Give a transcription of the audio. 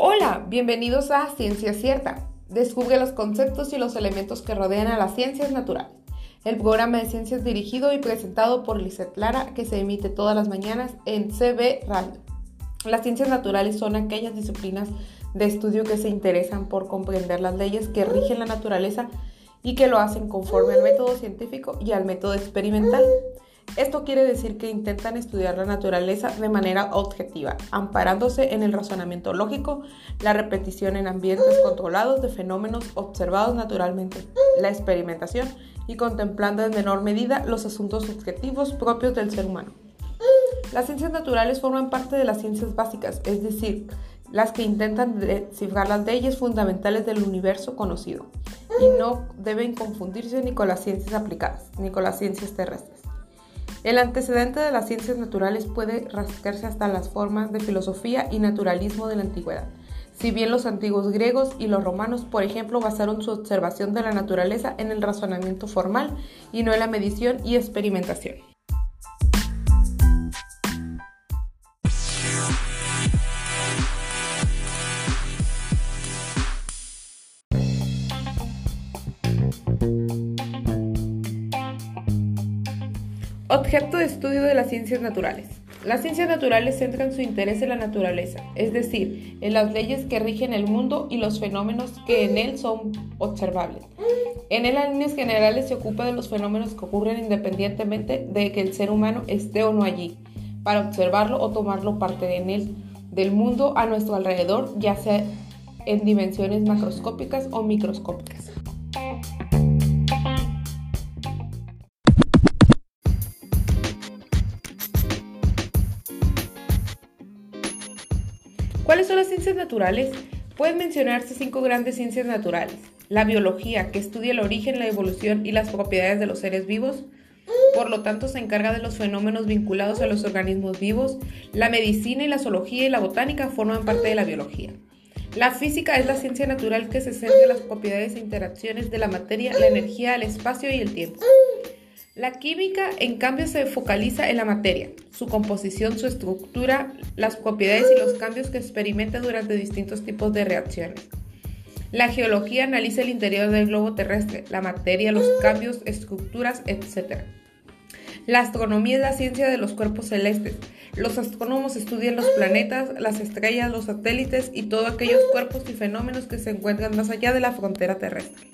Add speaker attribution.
Speaker 1: Hola, bienvenidos a Ciencia Cierta. Descubre los conceptos y los elementos que rodean a las ciencias naturales. El programa de ciencias dirigido y presentado por Lizeth Lara que se emite todas las mañanas en CB Radio. Las ciencias naturales son aquellas disciplinas de estudio que se interesan por comprender las leyes que rigen la naturaleza y que lo hacen conforme al método científico y al método experimental. Esto quiere decir que intentan estudiar la naturaleza de manera objetiva, amparándose en el razonamiento lógico, la repetición en ambientes controlados de fenómenos observados naturalmente, la experimentación y contemplando en menor medida los asuntos objetivos propios del ser humano. Las ciencias naturales forman parte de las ciencias básicas, es decir, las que intentan descifrar las leyes fundamentales del universo conocido y no deben confundirse ni con las ciencias aplicadas, ni con las ciencias terrestres. El antecedente de las ciencias naturales puede rascarse hasta las formas de filosofía y naturalismo de la antigüedad. Si bien los antiguos griegos y los romanos, por ejemplo, basaron su observación de la naturaleza en el razonamiento formal y no en la medición y experimentación. Objeto de estudio de las ciencias naturales. Las ciencias naturales centran su interés en la naturaleza, es decir, en las leyes que rigen el mundo y los fenómenos que en él son observables. En él, en líneas generales, se ocupa de los fenómenos que ocurren independientemente de que el ser humano esté o no allí, para observarlo o tomarlo parte en él, del mundo a nuestro alrededor, ya sea en dimensiones macroscópicas o microscópicas. ¿Cuáles son las ciencias naturales? Pueden mencionarse cinco grandes ciencias naturales. La biología, que estudia el origen, la evolución y las propiedades de los seres vivos. Por lo tanto, se encarga de los fenómenos vinculados a los organismos vivos. La medicina y la zoología y la botánica forman parte de la biología. La física es la ciencia natural que se centra en las propiedades e interacciones de la materia, la energía, el espacio y el tiempo. La química, en cambio, se focaliza en la materia, su composición, su estructura, las propiedades y los cambios que experimenta durante distintos tipos de reacciones. La geología analiza el interior del globo terrestre, la materia, los cambios, estructuras, etc. La astronomía es la ciencia de los cuerpos celestes. Los astrónomos estudian los planetas, las estrellas, los satélites y todos aquellos cuerpos y fenómenos que se encuentran más allá de la frontera terrestre.